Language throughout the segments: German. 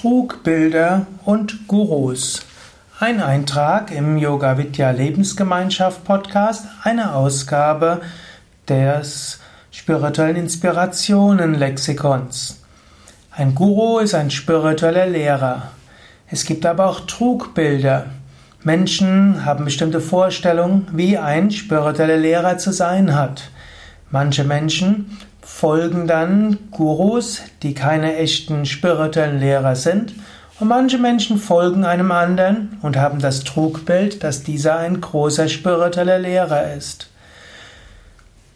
Trugbilder und Gurus. Ein Eintrag im Yoga Vidya Lebensgemeinschaft Podcast, eine Ausgabe des spirituellen Inspirationen Lexikons. Ein Guru ist ein spiritueller Lehrer. Es gibt aber auch Trugbilder. Menschen haben bestimmte Vorstellungen, wie ein spiritueller Lehrer zu sein hat. Manche Menschen folgen dann Gurus, die keine echten spirituellen Lehrer sind, und manche Menschen folgen einem anderen und haben das Trugbild, dass dieser ein großer spiritueller Lehrer ist.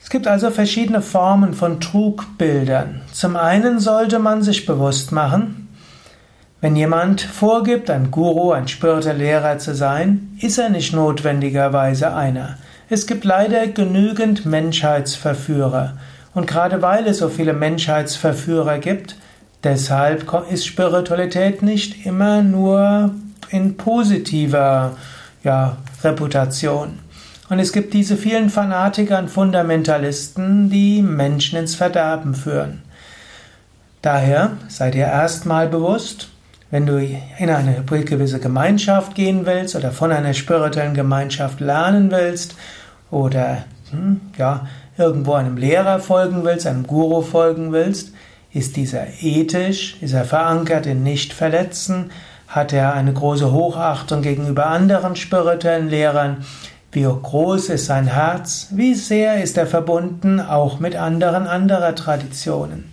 Es gibt also verschiedene Formen von Trugbildern. Zum einen sollte man sich bewusst machen, wenn jemand vorgibt, ein Guru, ein spiritueller Lehrer zu sein, ist er nicht notwendigerweise einer. Es gibt leider genügend Menschheitsverführer. Und gerade weil es so viele Menschheitsverführer gibt, deshalb ist Spiritualität nicht immer nur in positiver ja, Reputation. Und es gibt diese vielen Fanatiker und Fundamentalisten, die Menschen ins Verderben führen. Daher seid ihr erstmal bewusst, wenn du in eine gewisse Gemeinschaft gehen willst oder von einer spirituellen Gemeinschaft lernen willst oder hm, ja, irgendwo einem Lehrer folgen willst, einem Guru folgen willst, ist dieser ethisch, ist er verankert in Nicht-Verletzen, hat er eine große Hochachtung gegenüber anderen spirituellen Lehrern, wie groß ist sein Herz, wie sehr ist er verbunden auch mit anderen anderer Traditionen,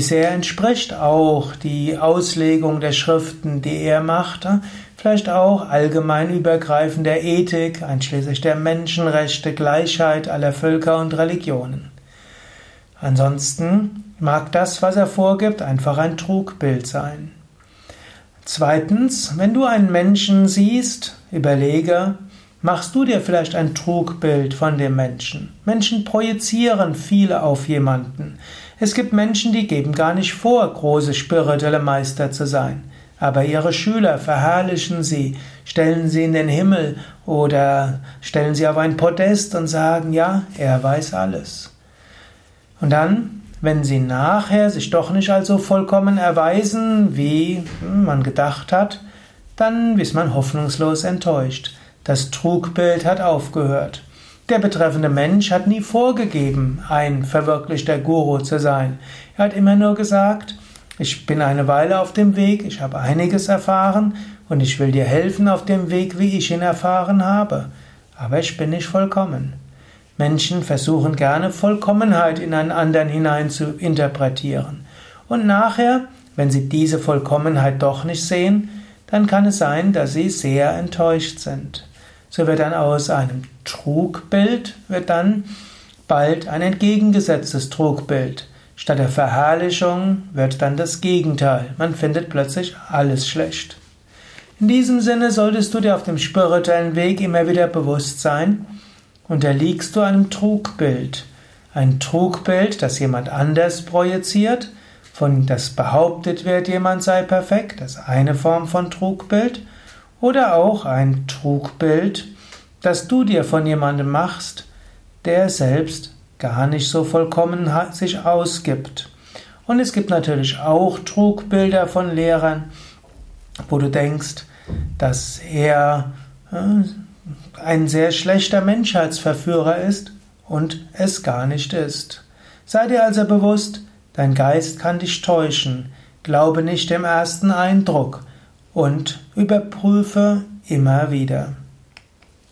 sehr entspricht auch die Auslegung der Schriften, die er machte, vielleicht auch allgemein übergreifender Ethik, einschließlich der Menschenrechte, Gleichheit aller Völker und Religionen. Ansonsten mag das, was er vorgibt, einfach ein Trugbild sein. Zweitens, wenn du einen Menschen siehst, überlege, machst du dir vielleicht ein Trugbild von dem Menschen? Menschen projizieren viele auf jemanden. Es gibt Menschen, die geben gar nicht vor, große spirituelle Meister zu sein. Aber ihre Schüler verherrlichen sie, stellen sie in den Himmel oder stellen sie auf ein Podest und sagen, ja, er weiß alles. Und dann, wenn sie nachher sich doch nicht als so vollkommen erweisen, wie man gedacht hat, dann ist man hoffnungslos enttäuscht. Das Trugbild hat aufgehört. Der betreffende Mensch hat nie vorgegeben, ein verwirklichter Guru zu sein. Er hat immer nur gesagt, ich bin eine Weile auf dem Weg, ich habe einiges erfahren und ich will dir helfen auf dem Weg, wie ich ihn erfahren habe. Aber ich bin nicht vollkommen. Menschen versuchen gerne Vollkommenheit in einen anderen hinein zu interpretieren. Und nachher, wenn sie diese Vollkommenheit doch nicht sehen, dann kann es sein, dass sie sehr enttäuscht sind. So wird dann aus einem Trugbild wird dann bald ein entgegengesetztes Trugbild. Statt der Verherrlichung wird dann das Gegenteil. Man findet plötzlich alles schlecht. In diesem Sinne solltest du dir auf dem spirituellen Weg immer wieder bewusst sein, unterliegst du einem Trugbild. Ein Trugbild, das jemand anders projiziert, von das behauptet wird, jemand sei perfekt, das ist eine Form von Trugbild, oder auch ein Trugbild, das du dir von jemandem machst, der selbst gar nicht so vollkommen sich ausgibt. Und es gibt natürlich auch Trugbilder von Lehrern, wo du denkst, dass er äh, ein sehr schlechter Menschheitsverführer ist und es gar nicht ist. Sei dir also bewusst, dein Geist kann dich täuschen, glaube nicht dem ersten Eindruck und überprüfe immer wieder.